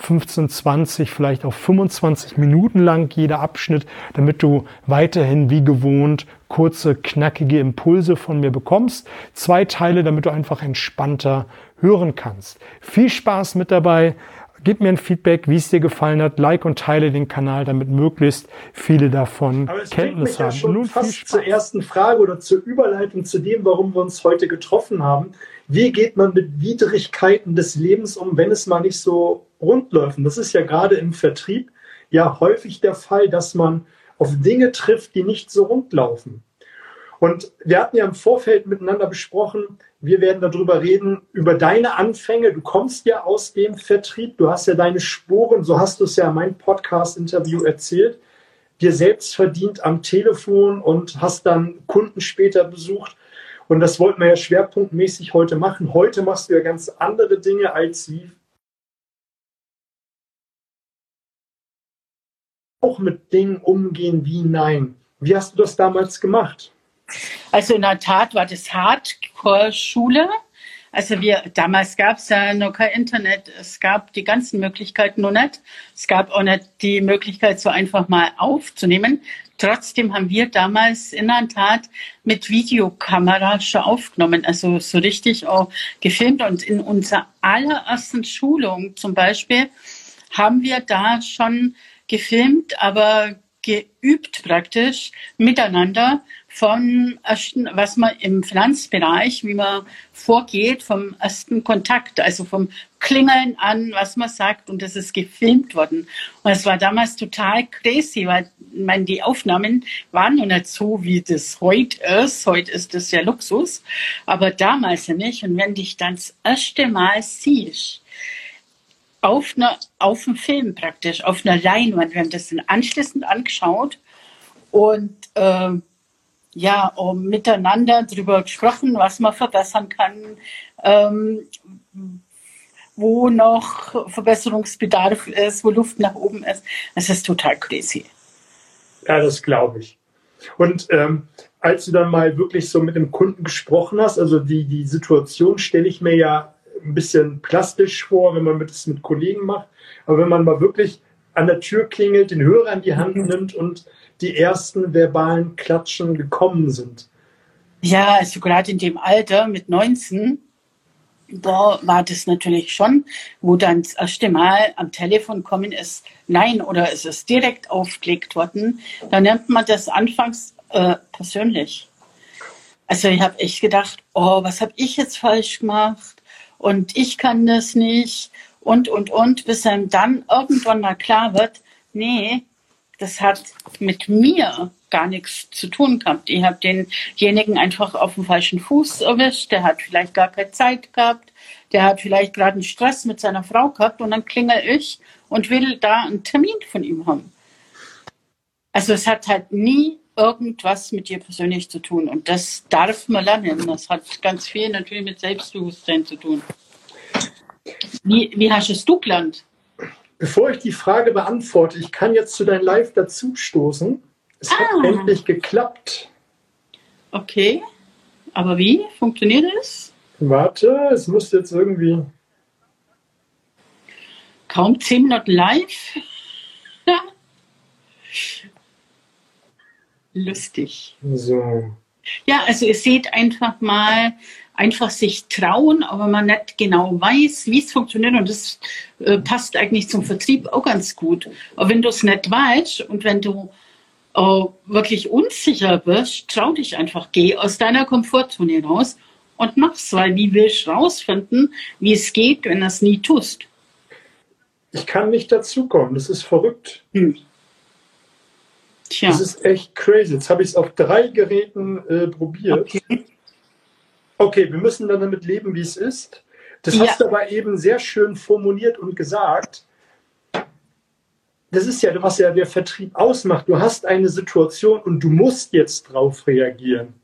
15, 20, vielleicht auch 25 Minuten lang jeder Abschnitt, damit du weiterhin wie gewohnt kurze, knackige Impulse von mir bekommst. Zwei Teile, damit du einfach entspannter hören kannst. Viel Spaß mit dabei. Gib mir ein Feedback, wie es dir gefallen hat. Like und teile den Kanal, damit möglichst viele davon Aber es Kenntnis mich ja haben. schon nun fast zur ersten Frage oder zur Überleitung zu dem, warum wir uns heute getroffen haben. Wie geht man mit Widrigkeiten des Lebens um, wenn es mal nicht so rund läuft? Und das ist ja gerade im Vertrieb ja häufig der Fall, dass man auf Dinge trifft, die nicht so rund laufen. Und wir hatten ja im Vorfeld miteinander besprochen, wir werden darüber reden, über deine Anfänge. Du kommst ja aus dem Vertrieb, du hast ja deine Spuren, so hast du es ja in meinem Podcast-Interview erzählt, dir selbst verdient am Telefon und hast dann Kunden später besucht. Und das wollten wir ja schwerpunktmäßig heute machen. Heute machst du ja ganz andere Dinge als wie auch mit Dingen umgehen wie Nein. Wie hast du das damals gemacht? Also in der Tat war das Hardcore-Schule. Also wir, damals gab es ja noch kein Internet, es gab die ganzen Möglichkeiten noch nicht. Es gab auch nicht die Möglichkeit, so einfach mal aufzunehmen. Trotzdem haben wir damals in der Tat mit Videokamera schon aufgenommen, also so richtig auch gefilmt. Und in unserer allerersten Schulung zum Beispiel haben wir da schon gefilmt, aber geübt praktisch miteinander von ersten, was man im Finanzbereich, wie man vorgeht, vom ersten Kontakt, also vom Klingeln an, was man sagt, und das ist gefilmt worden. Und es war damals total crazy, weil meine, die Aufnahmen waren noch nicht so, wie das heute ist. Heute ist das ja Luxus, aber damals ja nicht. Und wenn dich dann das erste Mal siehst, auf, einer, auf dem Film praktisch, auf einer Leinwand. Wir haben das dann anschließend angeschaut und äh, ja, um miteinander darüber gesprochen, was man verbessern kann, ähm, wo noch Verbesserungsbedarf ist, wo Luft nach oben ist. Es ist total crazy. Ja, das glaube ich. Und ähm, als du dann mal wirklich so mit dem Kunden gesprochen hast, also die, die Situation stelle ich mir ja ein bisschen plastisch vor, wenn man das mit Kollegen macht. Aber wenn man mal wirklich an der Tür klingelt, den Hörer in die Hand nimmt und die ersten verbalen Klatschen gekommen sind. Ja, also gerade in dem Alter mit 19, da war das natürlich schon, wo dann das erste Mal am Telefon kommen ist, nein, oder es ist direkt aufgelegt worden, da nennt man das anfangs äh, persönlich. Also ich habe echt gedacht, oh, was habe ich jetzt falsch gemacht? Und ich kann das nicht und, und, und, bis einem dann irgendwann mal klar wird, nee, das hat mit mir gar nichts zu tun gehabt. Ich habe denjenigen einfach auf dem falschen Fuß erwischt. Der hat vielleicht gar keine Zeit gehabt. Der hat vielleicht gerade einen Stress mit seiner Frau gehabt und dann klingel ich und will da einen Termin von ihm haben. Also es hat halt nie irgendwas mit dir persönlich zu tun und das darf man lernen. Das hat ganz viel natürlich mit Selbstbewusstsein zu tun. Wie, wie hast es du gelernt? Bevor ich die Frage beantworte, ich kann jetzt zu dein Live dazustoßen. Es hat Ah. endlich geklappt. Okay, aber wie funktioniert es? Warte, es muss jetzt irgendwie. Kaum zehn Minuten live? Lustig. So. Ja, also ihr seht einfach mal, einfach sich trauen, aber man nicht genau weiß, wie es funktioniert. Und das äh, passt eigentlich zum Vertrieb auch ganz gut. Aber wenn du es nicht weißt und wenn du äh, wirklich unsicher bist, trau dich einfach, geh aus deiner Komfortzone raus und mach's, weil wie willst du rausfinden, wie es geht, wenn du es nie tust? Ich kann nicht dazukommen. Das ist verrückt. Hm. Tja, Das ist echt crazy. Jetzt habe ich es auf drei Geräten äh, probiert. okay. Okay, wir müssen dann damit leben, wie es ist. Das Ja. hast du aber eben sehr schön formuliert und gesagt. das ist ja, was ja der Vertrieb ausmacht. Du hast eine Situation und du musst jetzt drauf reagieren.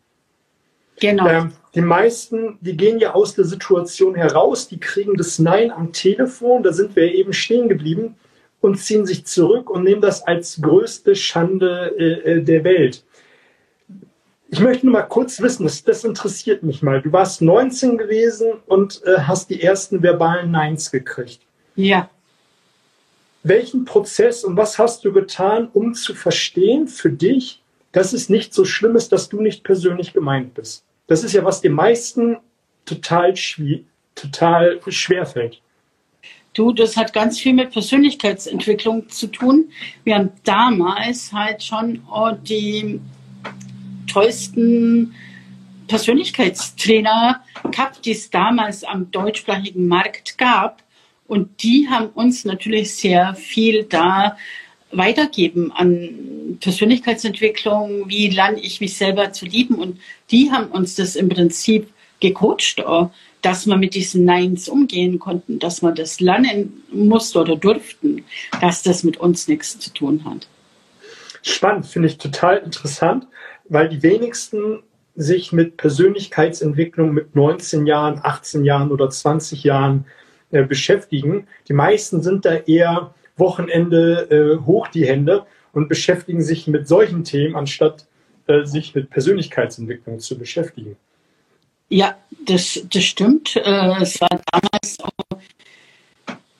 Genau. Ähm, die meisten, die gehen ja aus der Situation heraus, die kriegen das Nein am Telefon, da sind wir eben stehen geblieben und ziehen sich zurück und nehmen das als größte Schande äh, äh der Welt. Ich möchte nur mal kurz wissen, das, das, interessiert mich mal. Du warst 19 gewesen und äh, hast die ersten verbalen Neins gekriegt. Ja. Welchen Prozess und was hast du getan, um zu verstehen für dich, dass es nicht so schlimm ist, dass du nicht persönlich gemeint bist? Das ist ja, was den meisten total, total schwer fällt. Du, das hat ganz viel mit Persönlichkeitsentwicklung zu tun. Wir haben damals halt schon oh, die tollsten Persönlichkeitstrainer gehabt, die es damals am deutschsprachigen Markt gab. Und die haben uns natürlich sehr viel da weitergeben an Persönlichkeitsentwicklung, wie lerne ich mich selber zu lieben. Und die haben uns das im Prinzip gecoacht, dass wir mit diesen Neins umgehen konnten, dass wir das lernen mussten oder durften, dass das mit uns nichts zu tun hat. Spannend, finde ich total interessant, weil die wenigsten sich mit Persönlichkeitsentwicklung mit 19 Jahren, 18 Jahren oder 20 Jahren äh, beschäftigen. Die meisten sind da eher Wochenende äh, hoch die Hände und beschäftigen sich mit solchen Themen, anstatt äh, sich mit Persönlichkeitsentwicklung zu beschäftigen. Ja, das, das stimmt. Äh, es war damals auch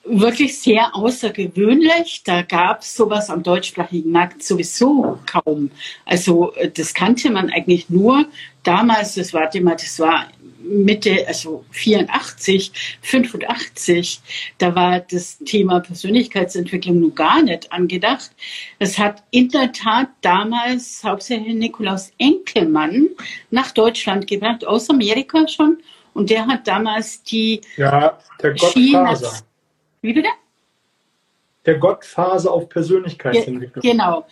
wirklich sehr außergewöhnlich. Da gab es sowas am deutschsprachigen Markt sowieso kaum. Also äh, das kannte man eigentlich nur damals, das war immer, das war Mitte, also 84, 85, da war das Thema Persönlichkeitsentwicklung nun gar nicht angedacht. Das hat in der Tat damals hauptsächlich Nikolaus Enkelmann nach Deutschland gebracht, aus Amerika schon. Und der hat damals die ja, der Gottfaser. Wie bitte? Der Gottphase auf Persönlichkeitsentwicklung. Genau.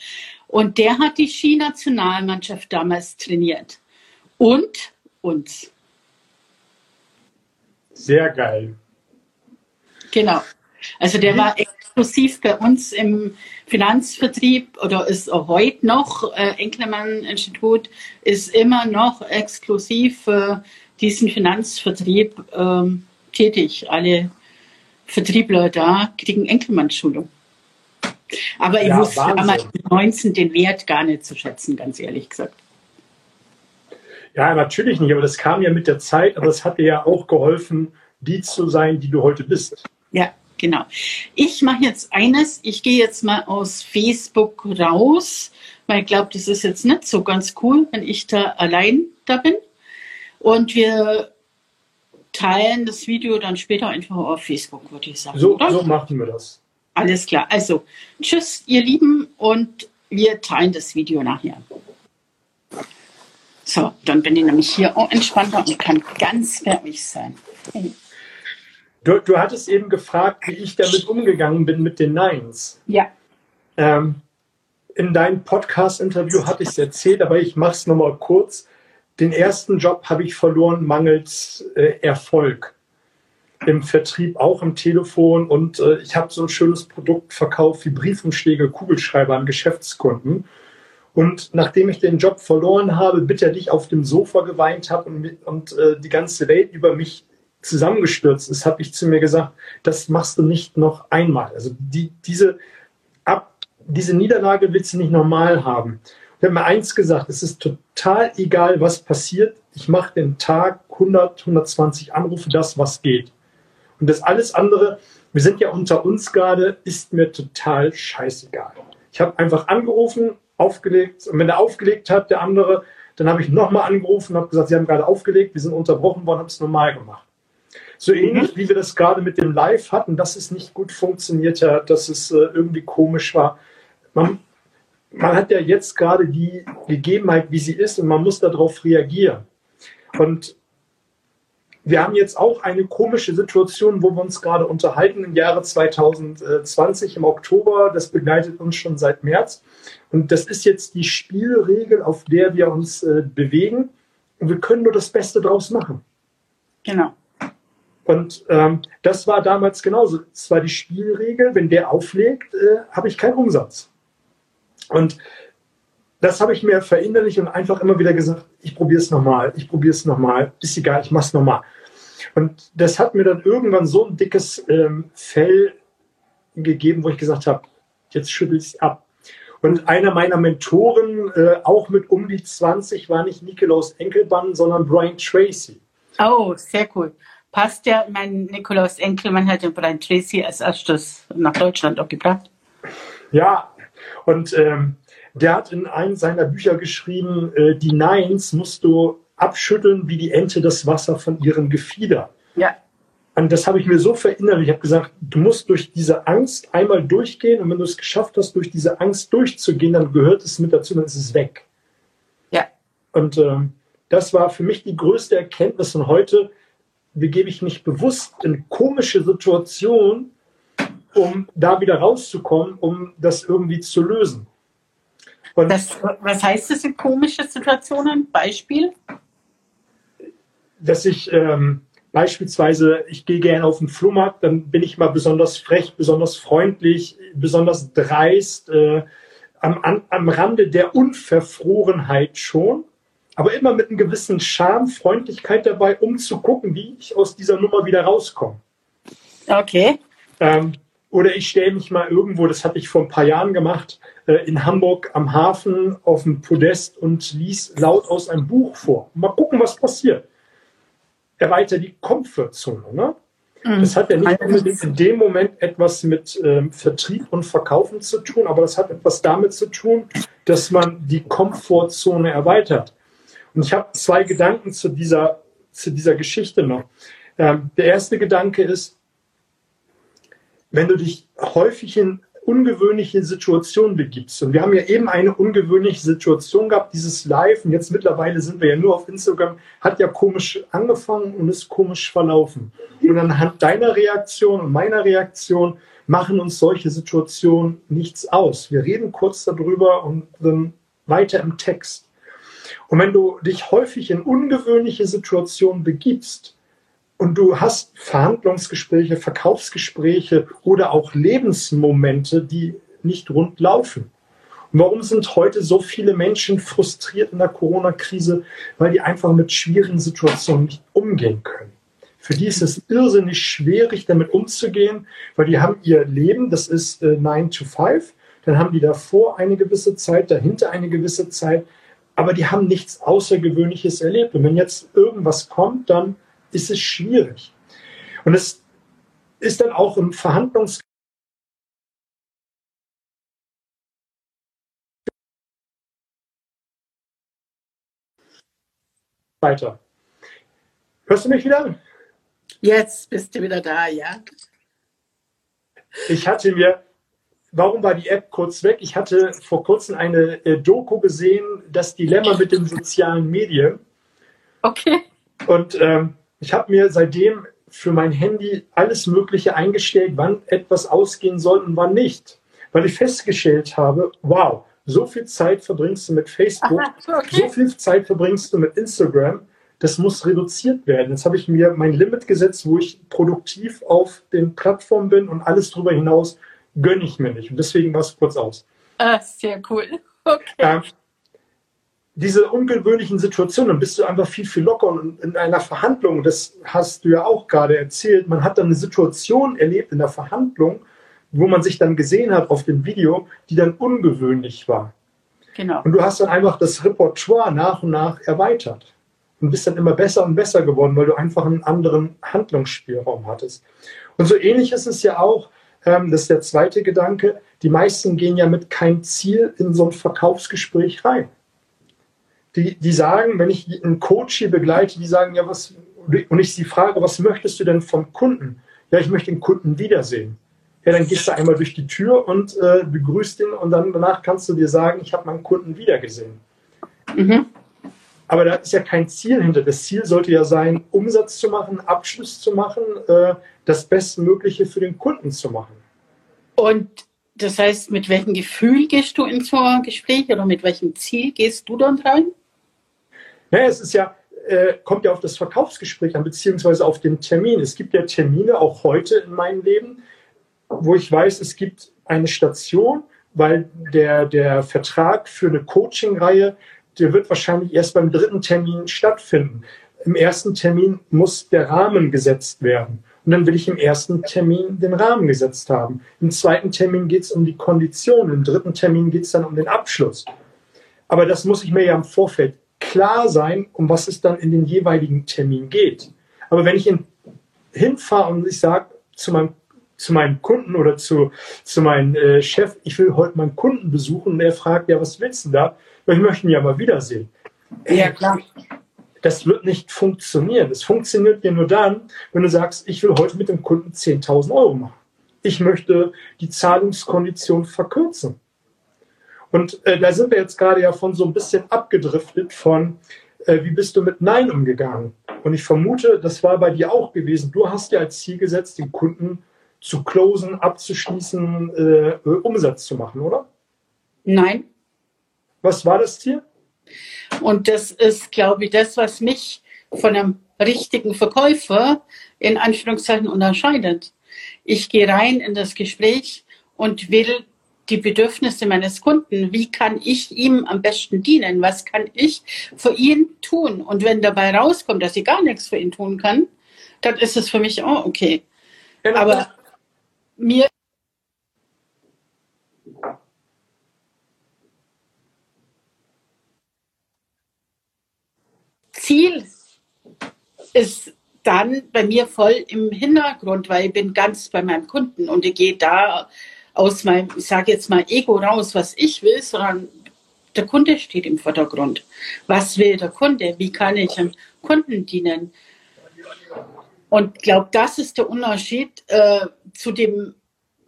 Und der hat die Ski-Nationalmannschaft damals trainiert. Und uns. Sehr geil. Genau. Also der war exklusiv bei uns im Finanzvertrieb oder ist auch heute noch, äh, Enkelmann-Institut ist immer noch exklusiv für diesen Finanzvertrieb ähm, tätig. Alle Vertriebler da kriegen Enkelmann-Schulung. Aber ich ja, wusste damals mit 19 den Wert gar nicht zu schätzen, ganz ehrlich gesagt. Ja, natürlich nicht, aber das kam ja mit der Zeit, aber es hat dir ja auch geholfen, die zu sein, die du heute bist. Ja, genau. Ich mache jetzt eines, ich gehe jetzt mal aus Facebook raus, weil ich glaube, das ist jetzt nicht so ganz cool, wenn ich da allein da bin. Und wir teilen das Video dann später einfach auf Facebook, würde ich sagen. So, so machen wir das. Alles klar. Also, tschüss, ihr Lieben, und wir teilen das Video nachher. So, dann bin ich nämlich hier auch entspannter und kann ganz fertig sein. Du, du hattest eben gefragt, wie ich damit umgegangen bin mit den Neins. Ja. Ähm, in deinem Podcast-Interview hatte ich es erzählt, aber ich mache es nochmal kurz. Den ersten Job habe ich verloren mangels äh, Erfolg. Im Vertrieb, auch im Telefon. Und äh, ich habe so ein schönes Produkt verkauft wie Briefumschläge, Kugelschreiber an Geschäftskunden. Und nachdem ich den Job verloren habe, bitterlich auf dem Sofa geweint habe und, und äh, die ganze Welt über mich zusammengestürzt ist, habe ich zu mir gesagt, das machst du nicht noch einmal. Also die, diese, ab, diese Niederlage willst du nicht normal haben. Ich habe mir eins gesagt, es ist total egal, was passiert. Ich mache den Tag 100, 120 Anrufe, das, was geht. Und das alles andere, wir sind ja unter uns gerade, ist mir total scheißegal. Ich habe einfach angerufen, aufgelegt. Und wenn er aufgelegt hat, der andere, dann habe ich nochmal angerufen und habe gesagt, Sie haben gerade aufgelegt, wir sind unterbrochen worden, habe es normal gemacht. So mhm. ähnlich wie wir das gerade mit dem Live hatten, dass es nicht gut funktioniert hat, dass es äh, irgendwie komisch war. Man, man hat ja jetzt gerade die Gegebenheit, wie sie ist, und man muss darauf reagieren. Und wir haben jetzt auch eine komische Situation, wo wir uns gerade unterhalten im Jahre 2020 im Oktober. Das begleitet uns schon seit März. Und das ist jetzt die Spielregel, auf der wir uns äh, bewegen. Und wir können nur das Beste draus machen. Genau. Und ähm, das war damals genauso. Es war die Spielregel, wenn der auflegt, äh, habe ich keinen Umsatz. Und das habe ich mir verinnerlicht und einfach immer wieder gesagt, ich probiere es nochmal, ich probiere es nochmal, ist egal, ich mache es nochmal. Und das hat mir dann irgendwann so ein dickes ähm, Fell gegeben, wo ich gesagt habe, jetzt schüttel ich es ab. Und einer meiner Mentoren, äh, auch mit um die 20, war nicht Nikolaus Enkelmann, sondern Brian Tracy. Oh, sehr cool. Passt ja, mein Nikolaus Enkelmann hat den Brian Tracy als erstes nach Deutschland auch gebracht. Ja, und ähm, der hat in einem seiner Bücher geschrieben, äh, die Nines musst du abschütteln wie die Ente das Wasser von ihrem Gefieder. Ja. Und das habe ich mir so verinnerlicht. Ich habe gesagt, du musst durch diese Angst einmal durchgehen und wenn du es geschafft hast, durch diese Angst durchzugehen, dann gehört es mit dazu, dann ist es weg. Ja. Und ähm, das war für mich die größte Erkenntnis. Und heute begebe ich mich bewusst in komische Situationen, um da wieder rauszukommen, um das irgendwie zu lösen. Und das, was heißt das in komische Situationen? Beispiel? Dass ich ähm, beispielsweise, ich gehe gerne auf den Flohmarkt, dann bin ich mal besonders frech, besonders freundlich, besonders dreist, äh, am, am Rande der Unverfrorenheit schon, aber immer mit einem gewissen Charme, Freundlichkeit dabei, um zu gucken, wie ich aus dieser Nummer wieder rauskomme. Okay. Ähm, oder ich stelle mich mal irgendwo, das hatte ich vor ein paar Jahren gemacht, äh, in Hamburg am Hafen auf dem Podest und lies laut aus einem Buch vor. Mal gucken, was passiert. Erweitert die Komfortzone. Ne? Mhm. Das hat ja nicht unbedingt in dem Moment etwas mit ähm, Vertrieb und Verkaufen zu tun, aber das hat etwas damit zu tun, dass man die Komfortzone erweitert. Und ich habe zwei Gedanken zu dieser, zu dieser Geschichte noch. Ähm, der erste Gedanke ist, wenn du dich häufig in ungewöhnliche Situationen begibst. Und wir haben ja eben eine ungewöhnliche Situation gehabt, dieses Live. Und jetzt mittlerweile sind wir ja nur auf Instagram, hat ja komisch angefangen und ist komisch verlaufen. Und anhand deiner Reaktion und meiner Reaktion machen uns solche Situationen nichts aus. Wir reden kurz darüber und dann weiter im Text. Und wenn du dich häufig in ungewöhnliche Situationen begibst, und du hast Verhandlungsgespräche, Verkaufsgespräche oder auch Lebensmomente, die nicht rund laufen. Und warum sind heute so viele Menschen frustriert in der Corona-Krise? Weil die einfach mit schwierigen Situationen nicht umgehen können. Für die ist es irrsinnig schwierig, damit umzugehen, weil die haben ihr Leben, das ist äh, 9 to 5, dann haben die davor eine gewisse Zeit, dahinter eine gewisse Zeit, aber die haben nichts Außergewöhnliches erlebt. Und wenn jetzt irgendwas kommt, dann ist es schwierig. Und es ist dann auch im Verhandlungs weiter. Hörst du mich wieder? Jetzt bist du wieder da, ja. Ich hatte mir, warum war die App kurz weg? Ich hatte vor kurzem eine äh, Doku gesehen, das Dilemma mit den sozialen Medien. Okay. Und ähm, ich habe mir seitdem für mein Handy alles Mögliche eingestellt, wann etwas ausgehen soll und wann nicht. Weil ich festgestellt habe, wow, so viel Zeit verbringst du mit Facebook, Aha, okay. so viel Zeit verbringst du mit Instagram, das muss reduziert werden. Jetzt habe ich mir mein Limit gesetzt, wo ich produktiv auf den Plattformen bin und alles darüber hinaus gönne ich mir nicht. Und deswegen war es kurz aus. Ah, sehr cool. Okay. Ähm, diese ungewöhnlichen Situationen, dann bist du einfach viel, viel locker und in einer Verhandlung, das hast du ja auch gerade erzählt, man hat dann eine Situation erlebt in der Verhandlung, wo man sich dann gesehen hat auf dem Video, die dann ungewöhnlich war. Genau. Und du hast dann einfach das Repertoire nach und nach erweitert und bist dann immer besser und besser geworden, weil du einfach einen anderen Handlungsspielraum hattest. Und so ähnlich ist es ja auch, ähm, das ist der zweite Gedanke, die meisten gehen ja mit keinem Ziel in so ein Verkaufsgespräch rein die, die sagen, wenn ich einen Coach hier begleite, die sagen, ja, was, und ich sie frage, was möchtest du denn vom Kunden? Ja, ich möchte den Kunden wiedersehen. Ja, dann gehst du einmal durch die Tür und äh, begrüßt ihn und dann danach kannst du dir sagen, ich habe meinen Kunden wiedergesehen. Mhm. Aber da ist ja kein Ziel hinter. Das Ziel sollte ja sein, Umsatz zu machen, Abschluss zu machen, äh, das Bestmögliche für den Kunden zu machen. Und das heißt, mit welchem Gefühl gehst du ins Gespräch oder mit welchem Ziel gehst du dann rein? Ja, es ist ja, äh, kommt ja auf das Verkaufsgespräch an, beziehungsweise auf den Termin. Es gibt ja Termine, auch heute in meinem Leben, wo ich weiß, es gibt eine Station, weil der, der Vertrag für eine Coaching-Reihe, der wird wahrscheinlich erst beim dritten Termin stattfinden. Im ersten Termin muss der Rahmen gesetzt werden. Und dann will ich im ersten Termin den Rahmen gesetzt haben. Im zweiten Termin geht es um die Kondition. Im dritten Termin geht es dann um den Abschluss. Aber das muss ich mir ja im Vorfeld klar sein, um was es dann in den jeweiligen Termin geht. Aber wenn ich in, hinfahre und ich sage zu meinem zu meinem Kunden oder zu, zu meinem äh, Chef, ich will heute meinen Kunden besuchen und er fragt, ja, was willst du da? Ich möchte ihn ja mal wiedersehen. Ja, klar. Das wird nicht funktionieren. Es funktioniert ja nur dann, wenn du sagst, ich will heute mit dem Kunden 10.000 Euro machen. Ich möchte die Zahlungskondition verkürzen. Und äh, da sind wir jetzt gerade ja von so ein bisschen abgedriftet von, äh, wie bist du mit Nein umgegangen? Und ich vermute, das war bei dir auch gewesen. Du hast ja als Ziel gesetzt, den Kunden zu closen, abzuschließen, äh, Umsatz zu machen, oder? Nein. Was war das Ziel? Und das ist, glaube ich, das, was mich von einem richtigen Verkäufer in Anführungszeichen unterscheidet. Ich gehe rein in das Gespräch und will die Bedürfnisse meines Kunden. Wie kann ich ihm am besten dienen? Was kann ich für ihn tun? Und wenn dabei rauskommt, dass ich gar nichts für ihn tun kann, dann ist es für mich auch okay. Genau. Aber mir Ziel ist dann bei mir voll im Hintergrund, weil ich bin ganz bei meinem Kunden und ich gehe da aus meinem, ich sage jetzt mal, Ego raus, was ich will, sondern der Kunde steht im Vordergrund. Was will der Kunde? Wie kann ich dem Kunden dienen? Und ich glaube, das ist der Unterschied äh, zu dem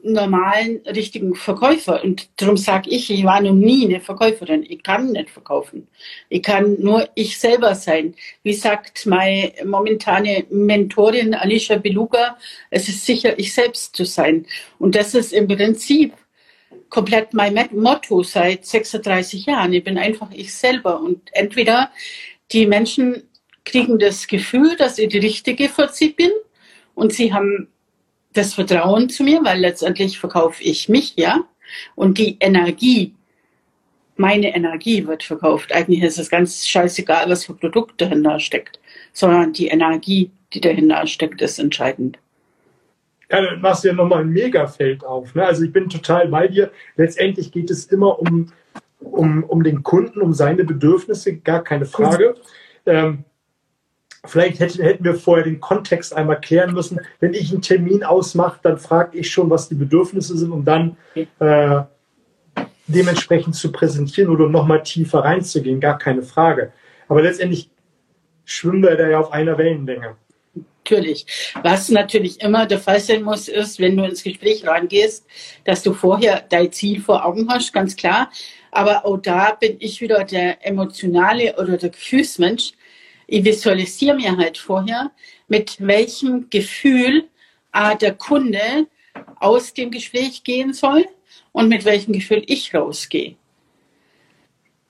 normalen, richtigen Verkäufer. Und darum sage ich, ich war noch nie eine Verkäuferin. Ich kann nicht verkaufen. Ich kann nur ich selber sein. Wie sagt meine momentane Mentorin Alicia Beluga, es ist sicher, ich selbst zu sein. Und das ist im Prinzip komplett mein Motto seit 36 Jahren. Ich bin einfach ich selber. Und entweder die Menschen kriegen das Gefühl, dass ich die Richtige für sie bin und sie haben das Vertrauen zu mir, weil letztendlich verkaufe ich mich, ja. Und die Energie, meine Energie wird verkauft. Eigentlich ist es ganz scheißegal, was für Produkt dahinter steckt, sondern die Energie, die dahinter steckt, ist entscheidend. Ja, dann machst du ja nochmal ein Megafeld auf. Ne? Also ich bin total bei dir. Letztendlich geht es immer um, um, um den Kunden, um seine Bedürfnisse, gar keine Frage. Ähm, Vielleicht hätten, wir vorher den Kontext einmal klären müssen. Wenn ich einen Termin ausmache, dann frage ich schon, was die Bedürfnisse sind, um dann äh, dementsprechend zu präsentieren oder nochmal tiefer reinzugehen, gar keine Frage. Aber letztendlich schwimmen wir da ja auf einer Wellenlänge. Natürlich. Was natürlich immer der Fall sein muss, ist, wenn du ins Gespräch reingehst, dass du vorher dein Ziel vor Augen hast, ganz klar. Aber auch da bin ich wieder der emotionale oder der Gefühlsmensch ich visualisiere mir halt vorher, mit welchem Gefühl äh, der Kunde aus dem Gespräch gehen soll und mit welchem Gefühl ich rausgehe.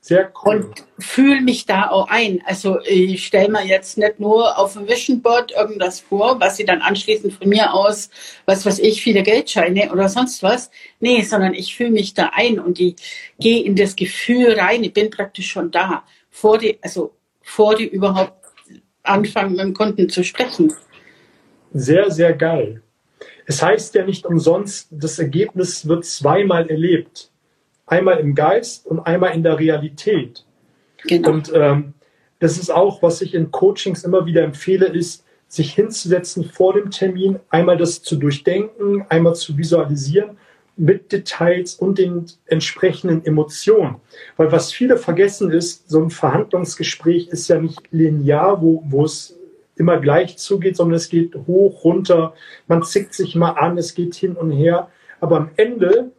Sehr cool. Und fühle mich da auch ein. Also ich stelle mir jetzt nicht nur auf dem Vision Board irgendwas vor, was sie dann anschließend von mir aus, was weiß ich, viele Geldscheine oder sonst was. Nee, sondern ich fühle mich da ein und ich gehe in das Gefühl rein. Ich bin praktisch schon da. Vor die, also vor die überhaupt anfangen, mit dem Kunden zu sprechen. Sehr, sehr geil. Es heißt ja nicht umsonst, das Ergebnis wird zweimal erlebt. Einmal im Geist und einmal in der Realität. Genau. Und ähm, das ist auch, was ich in Coachings immer wieder empfehle, ist, sich hinzusetzen vor dem Termin, einmal das zu durchdenken, einmal zu visualisieren mit Details und den entsprechenden Emotionen. Weil was viele vergessen ist, so ein Verhandlungsgespräch ist ja nicht linear, wo, wo es immer gleich zugeht, sondern es geht hoch, runter, man zickt sich mal an, es geht hin und her. Aber am Ende,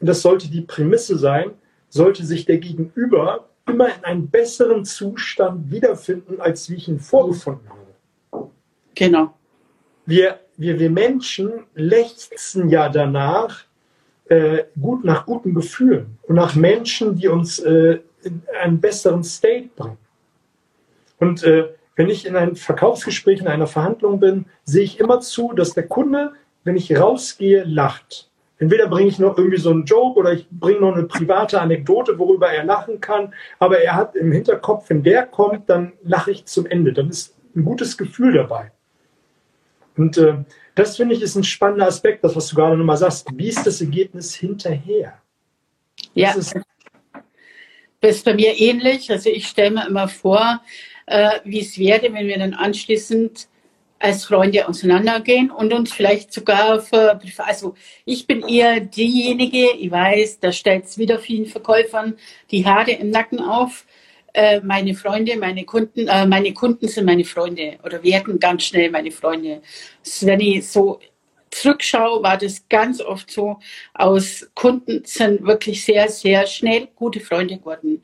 und das sollte die Prämisse sein, sollte sich der Gegenüber immer in einem besseren Zustand wiederfinden, als wie ich ihn vorgefunden habe. Genau. Wir, wir, wir Menschen lechzen ja danach, äh, gut nach guten Gefühlen und nach Menschen, die uns äh, in einen besseren State bringen. Und äh, wenn ich in einem Verkaufsgespräch, in einer Verhandlung bin, sehe ich immer zu, dass der Kunde, wenn ich rausgehe, lacht. Entweder bringe ich noch irgendwie so einen Joke oder ich bringe noch eine private Anekdote, worüber er lachen kann. Aber er hat im Hinterkopf, wenn der kommt, dann lache ich zum Ende. Dann ist ein gutes Gefühl dabei. Und äh, das finde ich ist ein spannender Aspekt, das, was du gerade nochmal sagst. Wie ist das Ergebnis hinterher? Ja, das ist, das ist bei mir ähnlich. Also ich stelle mir immer vor, äh, wie es wäre, wenn wir dann anschließend als Freunde auseinandergehen und uns vielleicht sogar für, also ich bin eher diejenige, ich weiß, da stellt es wieder vielen Verkäufern die Haare im Nacken auf. Äh, meine Freunde, meine Kunden, äh, meine Kunden sind meine Freunde oder werden ganz schnell meine Freunde. Wenn ich so zurückschaue, war das ganz oft so. Aus Kunden sind wirklich sehr, sehr schnell gute Freunde geworden.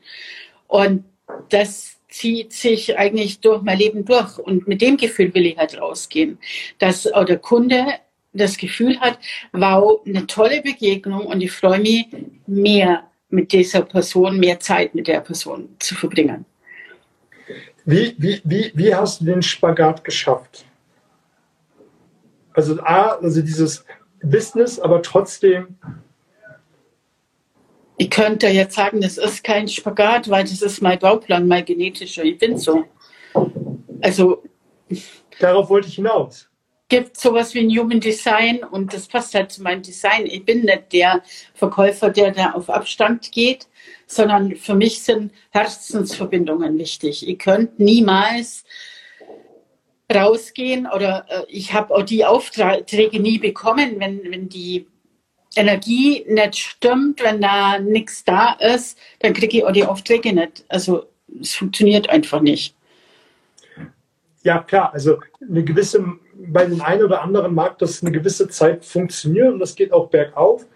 Und das zieht sich eigentlich durch mein Leben durch. Und mit dem Gefühl will ich halt rausgehen, dass der Kunde das Gefühl hat, wow, eine tolle Begegnung und ich freue mich mehr mit dieser Person, mehr Zeit mit der Person zu verbringen. Wie, wie, wie, wie hast du den Spagat geschafft? Also A, also dieses Business, aber trotzdem ich könnte jetzt sagen, das ist kein Spagat, weil das ist mein Bauplan, mein genetischer. Ich bin so. Also. Darauf wollte ich hinaus. Gibt sowas wie ein Human Design und das passt halt zu meinem Design. Ich bin nicht der Verkäufer, der da auf Abstand geht, sondern für mich sind Herzensverbindungen wichtig. Ihr könnt niemals rausgehen oder äh, ich habe auch die Aufträge nie bekommen, wenn, wenn die Energie nicht stimmt, wenn da nichts da ist, dann kriege ich auch die Aufträge nicht. Also es funktioniert einfach nicht. Ja, klar. Also eine gewisse, bei den einen oder anderen mag das eine gewisse Zeit funktionieren und das geht auch bergauf.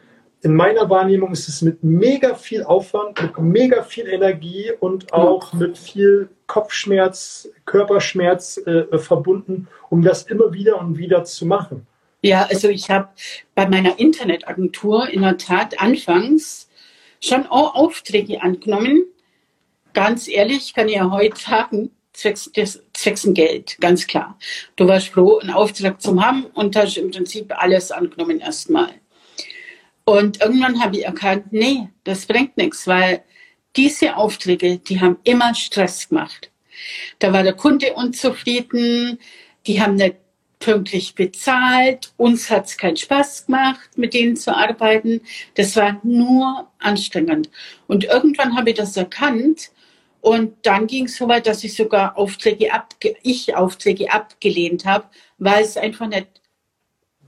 In meiner Wahrnehmung ist es mit mega viel Aufwand, mit mega viel Energie und auch mit viel Kopfschmerz, Körperschmerz äh, verbunden, um das immer wieder und wieder zu machen. Ja, also ich habe bei meiner Internetagentur in der Tat anfangs schon auch Aufträge angenommen. Ganz ehrlich kann ich ja heute sagen, zwecks, des, zwecks Geld, ganz klar. Du warst froh, einen Auftrag zu haben und hast im Prinzip alles angenommen erstmal. Und irgendwann habe ich erkannt, nee, das bringt nichts, weil diese Aufträge, die haben immer Stress gemacht. Da war der Kunde unzufrieden, die haben nicht pünktlich bezahlt. Uns hat es keinen Spaß gemacht, mit denen zu arbeiten. Das war nur anstrengend. Und irgendwann habe ich das erkannt. Und dann ging es so weit, dass ich sogar Aufträge, abge ich Aufträge abgelehnt habe, weil es einfach nicht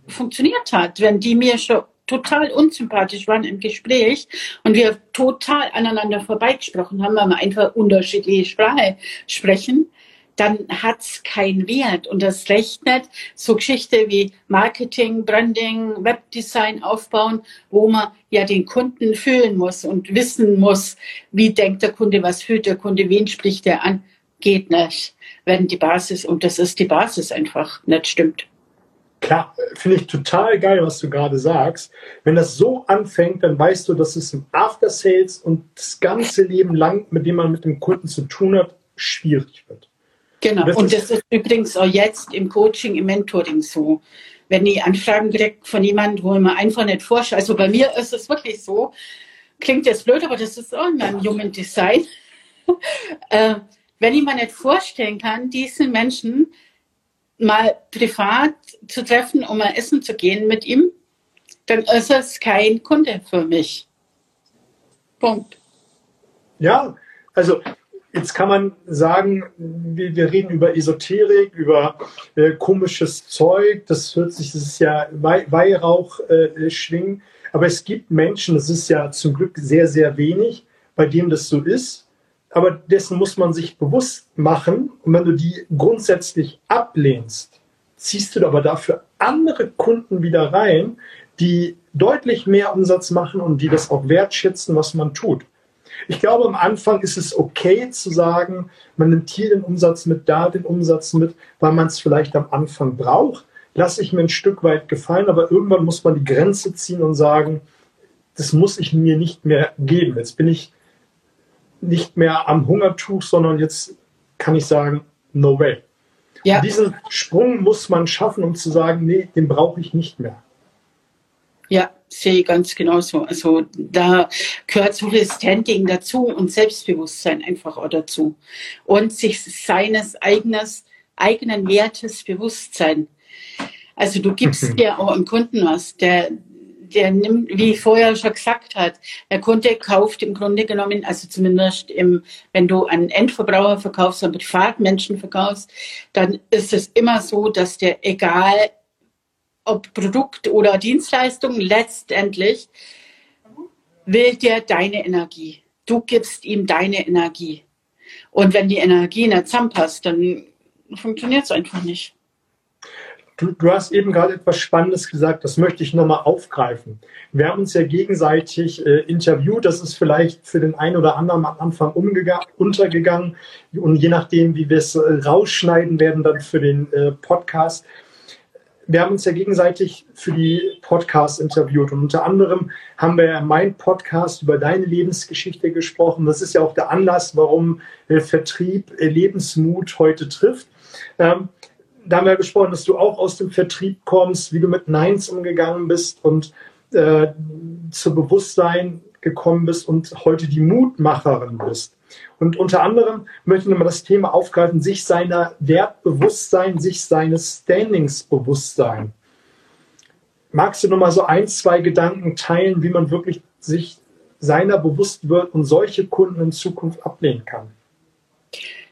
funktioniert hat. Wenn die mir schon total unsympathisch waren im Gespräch und wir total aneinander vorbeigesprochen haben, weil wir einfach unterschiedliche Sprache sprechen, dann hat es keinen Wert. Und das rechnet so Geschichte wie Marketing, Branding, Webdesign aufbauen, wo man ja den Kunden fühlen muss und wissen muss, wie denkt der Kunde, was fühlt der Kunde, wen spricht er an, geht nicht, wenn die Basis, und das ist die Basis einfach, nicht stimmt. Klar, finde ich total geil, was du gerade sagst. Wenn das so anfängt, dann weißt du, dass es im After Sales und das ganze Leben lang, mit dem man mit dem Kunden zu tun hat, schwierig wird. Genau. Das und das ist übrigens auch jetzt im Coaching, im Mentoring so. Wenn ich Anfragen kriege von jemandem, wo ich mir einfach nicht vorstelle, also bei mir ist es wirklich so, klingt jetzt blöd, aber das ist auch in meinem Human Design. äh, wenn ich mir nicht vorstellen kann, diesen Menschen mal privat zu treffen, um mal essen zu gehen mit ihm, dann ist es kein Kunde für mich. Punkt. Ja, also Jetzt kann man sagen, wir, wir reden über Esoterik, über äh, komisches Zeug, das hört sich, das ist ja Weihrauch äh, schwingen. Aber es gibt Menschen, das ist ja zum Glück sehr, sehr wenig, bei denen das so ist. Aber dessen muss man sich bewusst machen. Und wenn du die grundsätzlich ablehnst, ziehst du aber dafür andere Kunden wieder rein, die deutlich mehr Umsatz machen und die das auch wertschätzen, was man tut. Ich glaube, am Anfang ist es okay zu sagen, man nimmt hier den Umsatz mit, da den Umsatz mit, weil man es vielleicht am Anfang braucht. Lasse ich mir ein Stück weit gefallen, aber irgendwann muss man die Grenze ziehen und sagen, das muss ich mir nicht mehr geben. Jetzt bin ich nicht mehr am Hungertuch, sondern jetzt kann ich sagen, no way. Ja. Diesen Sprung muss man schaffen, um zu sagen, nee, den brauche ich nicht mehr. Ja, sehe ich ganz genauso. Also da gehört so viel Standing dazu und Selbstbewusstsein einfach auch dazu. Und sich seines eigenes, eigenen Wertes Bewusstsein. Also du gibst dir auch im Kunden was, der, der nimmt, wie ich vorher schon gesagt hat, der Kunde kauft im Grunde genommen, also zumindest im, wenn du einen Endverbraucher verkaufst, einen Privatmenschen verkaufst, dann ist es immer so, dass der egal ob Produkt oder Dienstleistung, letztendlich will der deine Energie. Du gibst ihm deine Energie. Und wenn die Energie nicht zusammenpasst, dann funktioniert es einfach nicht. Du, du, hast eben gerade etwas Spannendes gesagt, das möchte ich nochmal aufgreifen. Wir haben uns ja gegenseitig äh, interviewt, das ist vielleicht für den einen oder anderen am Anfang untergegangen und je nachdem, wie wir es äh, rausschneiden werden, dann für den äh, Podcast wir haben uns ja gegenseitig für die Podcasts interviewt und unter anderem haben wir ja mein Podcast über deine Lebensgeschichte gesprochen. Das ist ja auch der Anlass, warum äh, Vertrieb äh, Lebensmut heute trifft. Ähm, da haben wir gesprochen, dass du auch aus dem Vertrieb kommst, wie du mit Neins umgegangen bist und äh, zu Bewusstsein gekommen bist und heute die Mutmacherin bist. Und unter anderem möchte ich nochmal das Thema aufgreifen, sich seiner Wertbewusstsein, sich seines Standings Bewusstsein. Magst du nochmal so ein, zwei Gedanken teilen, wie man wirklich sich seiner bewusst wird und solche Kunden in Zukunft ablehnen kann?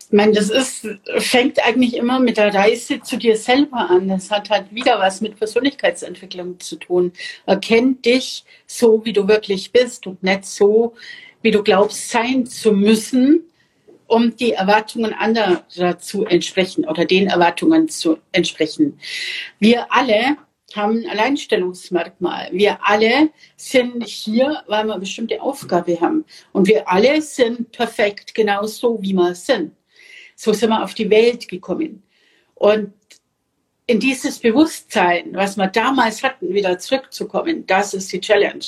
Ich meine, das ist, fängt eigentlich immer mit der Reise zu dir selber an. Das hat halt wieder was mit Persönlichkeitsentwicklung zu tun. Erkenn dich so, wie du wirklich bist und nicht so, wie du glaubst, sein zu müssen, um die Erwartungen anderer zu entsprechen oder den Erwartungen zu entsprechen. Wir alle haben ein Alleinstellungsmerkmal. Wir alle sind hier, weil wir eine bestimmte Aufgabe haben. Und wir alle sind perfekt, genauso wie wir sind. So sind wir auf die Welt gekommen. Und in dieses Bewusstsein, was wir damals hatten, wieder zurückzukommen, das ist die Challenge.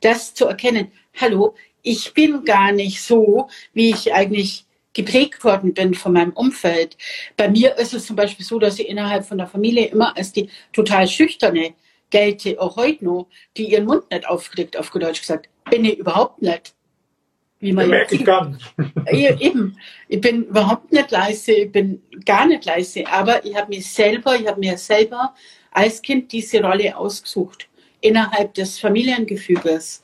Das zu erkennen, hallo, ich bin gar nicht so, wie ich eigentlich geprägt worden bin von meinem Umfeld. Bei mir ist es zum Beispiel so, dass ich innerhalb von der Familie immer als die total schüchterne gelte, auch heute noch, die ihren Mund nicht aufkriegt, auf Deutsch gesagt. Bin ich überhaupt nicht. Wie man ja, ich nicht. Eben. Ich bin überhaupt nicht leise, ich bin gar nicht leise, aber ich habe mir selber, ich habe mir selber als Kind diese Rolle ausgesucht innerhalb des Familiengefüges.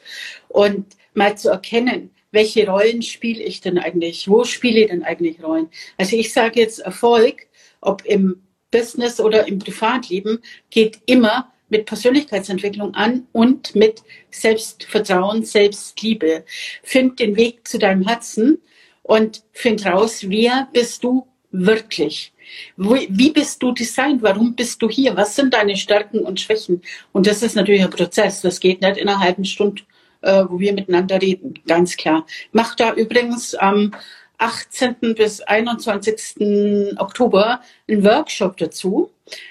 Und mal zu erkennen, welche Rollen spiele ich denn eigentlich? Wo spiele ich denn eigentlich Rollen? Also ich sage jetzt, Erfolg, ob im Business oder im Privatleben, geht immer mit Persönlichkeitsentwicklung an und mit Selbstvertrauen, Selbstliebe. Find den Weg zu deinem Herzen und find raus, wer bist du wirklich? Wie bist du designt? Warum bist du hier? Was sind deine Stärken und Schwächen? Und das ist natürlich ein Prozess. Das geht nicht in einer halben Stunde äh, wo wir miteinander reden, ganz klar. Mach da übrigens am 18. bis 21. Oktober einen Workshop dazu.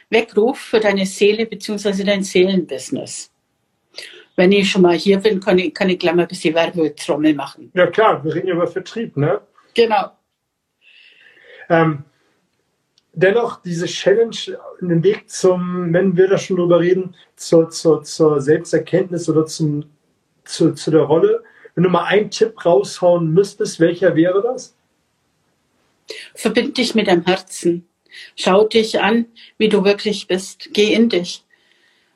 Weckruf für deine Seele bzw. dein Seelenbusiness. Wenn ich schon mal hier bin, kann ich, kann ich gleich mal ein bisschen Werbetrommel machen. Ja klar, wir reden über Vertrieb, ne? Genau. Ähm, dennoch diese Challenge, den Weg zum, wenn wir da schon drüber reden, zur, zur, zur Selbsterkenntnis oder zum zu, zu der Rolle. Wenn du mal einen Tipp raushauen müsstest, welcher wäre das? Verbind dich mit deinem Herzen. Schau dich an, wie du wirklich bist. Geh in dich.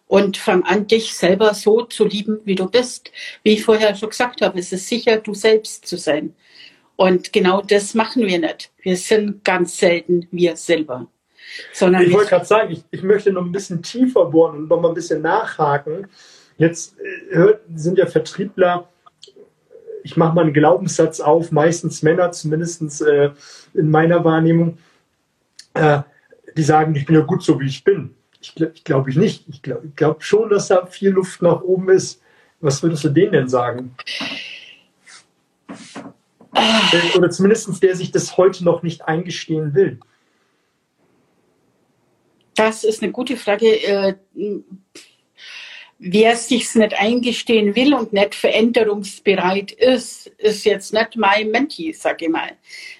Und fang an, dich selber so zu lieben, wie du bist. Wie ich vorher schon gesagt habe, es ist sicher, du selbst zu sein. Und genau das machen wir nicht. Wir sind ganz selten wir selber. Sondern ich wollte gerade sagen, ich, ich möchte noch ein bisschen tiefer bohren und noch mal ein bisschen nachhaken. Jetzt äh, sind ja Vertriebler, ich mache mal einen Glaubenssatz auf, meistens Männer, zumindest äh, in meiner Wahrnehmung, äh, die sagen, ich bin ja gut so, wie ich bin. Ich, glaube ich nicht. Ich glaube glaub schon, dass da viel Luft nach oben ist. Was würdest du denen denn sagen? Oder zumindest der sich das heute noch nicht eingestehen will. Das ist eine gute Frage. Äh, wer sich's nicht eingestehen will und nicht veränderungsbereit ist, ist jetzt nicht mein Menti, sag ich mal.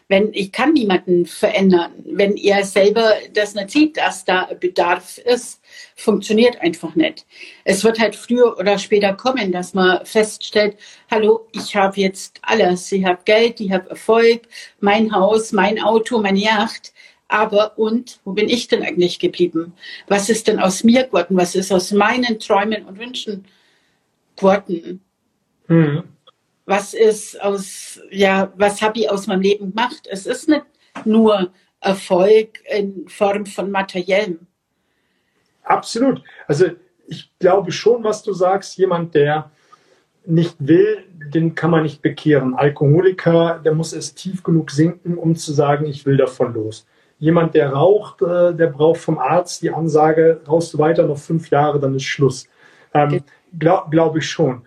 Wenn ich kann niemanden verändern, wenn er selber das nicht sieht, dass da Bedarf ist, funktioniert einfach nicht. Es wird halt früher oder später kommen, dass man feststellt, hallo, ich habe jetzt alles, ich habe Geld, ich habe Erfolg, mein Haus, mein Auto, meine Yacht aber und, wo bin ich denn eigentlich geblieben? Was ist denn aus mir geworden? Was ist aus meinen Träumen und Wünschen geworden? Mhm. Was ist aus, ja, was habe ich aus meinem Leben gemacht? Es ist nicht nur Erfolg in Form von materiellem. Absolut. Also ich glaube schon, was du sagst, jemand, der nicht will, den kann man nicht bekehren. Alkoholiker, der muss es tief genug sinken, um zu sagen, ich will davon los jemand, der raucht, äh, der braucht vom Arzt die Ansage, rauchst du weiter noch fünf Jahre, dann ist Schluss. Ähm, Glaube glaub ich schon.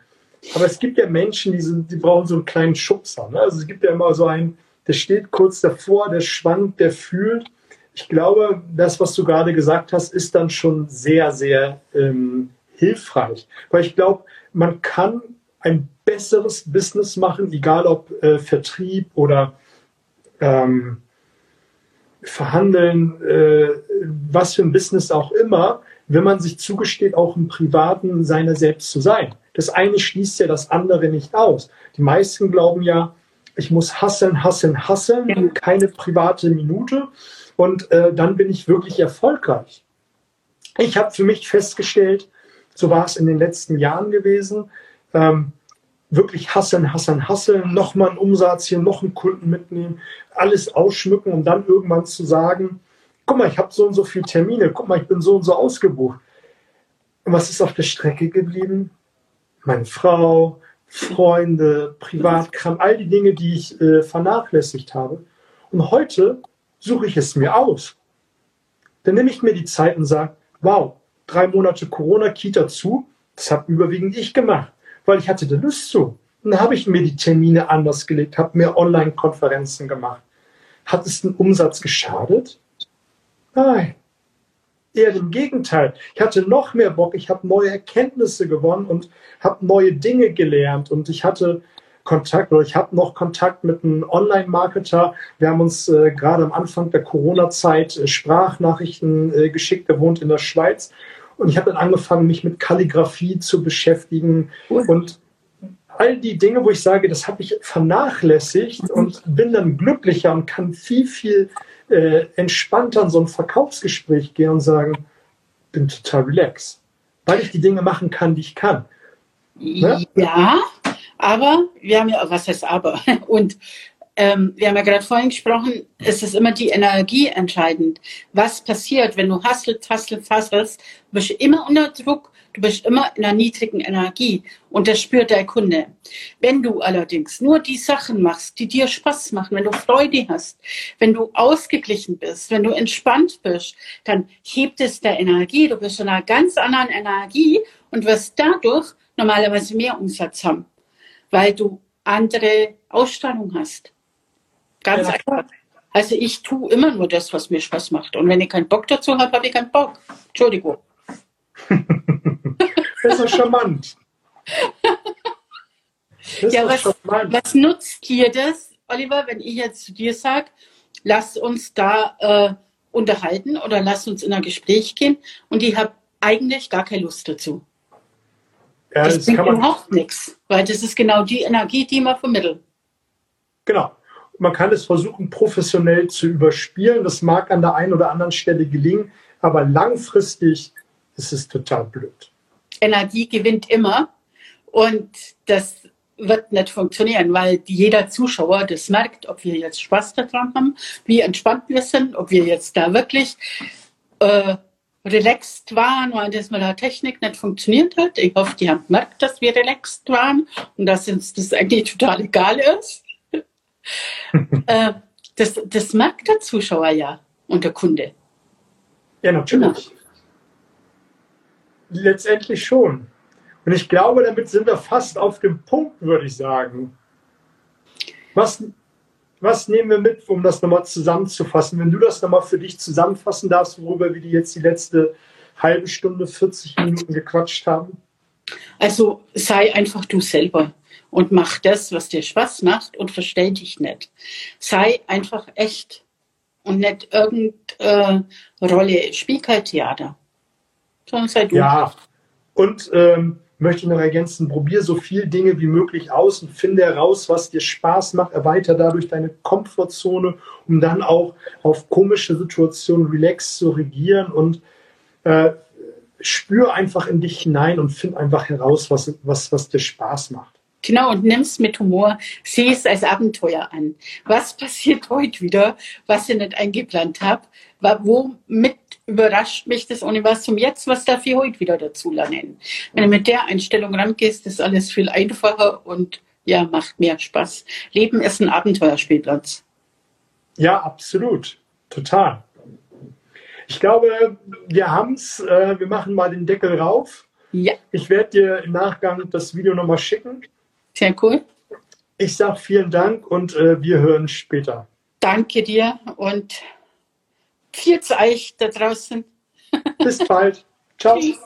Aber es gibt ja Menschen, die, sind, die brauchen so einen kleinen Schubser. Ne? Also es gibt ja immer so einen, der steht kurz davor, der schwankt, der fühlt. Ich glaube, das, was du gerade gesagt hast, ist dann schon sehr, sehr ähm, hilfreich. Weil ich glaube, man kann ein besseres Business machen, egal ob äh, Vertrieb oder ähm, verhandeln, äh, was für ein Business auch immer, wenn man sich zugesteht, auch im Privaten seiner selbst zu sein. Das eine schließt ja das andere nicht aus. Die meisten glauben ja, ich muss hasseln, hasseln, hasseln, keine private Minute und äh, dann bin ich wirklich erfolgreich. Ich habe für mich festgestellt, so war es in den letzten Jahren gewesen, ähm, wirklich hasseln, hasseln, hasseln, nochmal einen Umsatz hier, noch einen Kunden mitnehmen, alles ausschmücken, um dann irgendwann zu sagen, guck mal, ich habe so und so viele Termine, guck mal, ich bin so und so ausgebucht. Und was ist auf der Strecke geblieben? Meine Frau, Freunde, Privatkram, all die Dinge, die ich äh, vernachlässigt habe. Und heute suche ich es mir aus. Dann nehme ich mir die Zeit und sage, wow, drei Monate Corona-Kita zu, das habe überwiegend ich gemacht weil ich hatte da Lust zu. Und dann habe ich mir die Termine anders gelegt, habe mir Online-Konferenzen gemacht. Hat es den Umsatz geschadet? Nein. Eher im Gegenteil. Ich hatte noch mehr Bock, ich habe neue Erkenntnisse gewonnen und habe neue Dinge gelernt und ich hatte Kontakt oder ich habe noch Kontakt mit einem Online-Marketer. Wir haben uns äh, gerade am Anfang der Corona-Zeit äh, Sprachnachrichten äh, geschickt. Der wohnt in der Schweiz und ich habe dann angefangen, mich mit Kalligrafie zu beschäftigen cool. und all die Dinge, wo ich sage, das habe ich vernachlässigt mhm. und bin dann glücklicher und kann viel, viel äh, entspannter in so ein Verkaufsgespräch gehen und sagen, bin total relaxed, weil ich die Dinge machen kann, die ich kann. Ne? Ja, aber wir haben ja, was heißt aber? Und ähm, wir haben ja gerade vorhin gesprochen, es ist immer die Energie entscheidend. Was passiert, wenn du hasselst, hasselst, hasselst, du bist immer unter Druck, du bist immer in einer niedrigen Energie und das spürt der Kunde. Wenn du allerdings nur die Sachen machst, die dir Spaß machen, wenn du Freude hast, wenn du ausgeglichen bist, wenn du entspannt bist, dann hebt es der Energie, du bist in einer ganz anderen Energie und wirst dadurch normalerweise mehr Umsatz haben, weil du andere Ausstrahlung hast. Ganz ja, einfach. Also ich tue immer nur das, was mir Spaß macht. Und wenn ich keinen Bock dazu habe, habe ich keinen Bock. Entschuldigung. das ist charmant. Das ja, was, charmant. was nutzt dir das, Oliver, wenn ich jetzt zu dir sage, lass uns da äh, unterhalten oder lass uns in ein Gespräch gehen und ich habe eigentlich gar keine Lust dazu. Ja, das, das bringt überhaupt nichts, weil das ist genau die Energie, die man vermittelt. Genau. Man kann es versuchen, professionell zu überspielen. Das mag an der einen oder anderen Stelle gelingen, aber langfristig ist es total blöd. Energie gewinnt immer und das wird nicht funktionieren, weil jeder Zuschauer das merkt, ob wir jetzt Spaß daran haben, wie entspannt wir sind, ob wir jetzt da wirklich äh, relaxed waren, weil das mit der Technik nicht funktioniert hat. Ich hoffe, die haben gemerkt, dass wir relaxed waren und dass uns das eigentlich total egal ist. äh, das, das merkt der Zuschauer ja und der Kunde. Ja, natürlich. Genau. Letztendlich schon. Und ich glaube, damit sind wir fast auf dem Punkt, würde ich sagen. Was, was nehmen wir mit, um das nochmal zusammenzufassen? Wenn du das nochmal für dich zusammenfassen darfst, worüber wir jetzt die letzte halbe Stunde, 40 Minuten gequatscht haben. Also sei einfach du selber und mach das, was dir Spaß macht und verstell dich nicht. Sei einfach echt und nicht irgendeine äh, Rolle. Spiel kein Theater, sondern sei du. Ja, und ähm, möchte noch ergänzen, probier so viele Dinge wie möglich aus und finde heraus, was dir Spaß macht, erweitere dadurch deine Komfortzone, um dann auch auf komische Situationen relax zu regieren und äh, spür einfach in dich hinein und find einfach heraus, was, was, was dir Spaß macht. Genau, und nimm es mit Humor, sieh es als Abenteuer an. Was passiert heute wieder, was ich nicht eingeplant habe? Womit überrascht mich das Universum jetzt? Was darf ich heute wieder dazu lernen? Wenn du mit der Einstellung rangehst, ist alles viel einfacher und ja, macht mehr Spaß. Leben ist ein Abenteuerspielplatz. Ja, absolut. Total. Ich glaube, wir haben es. Äh, wir machen mal den Deckel rauf. Ja. Ich werde dir im Nachgang das Video nochmal schicken. Sehr cool. Ich sage vielen Dank und äh, wir hören später. Danke dir und viel zu euch da draußen. Bis bald. Ciao. Tschüss.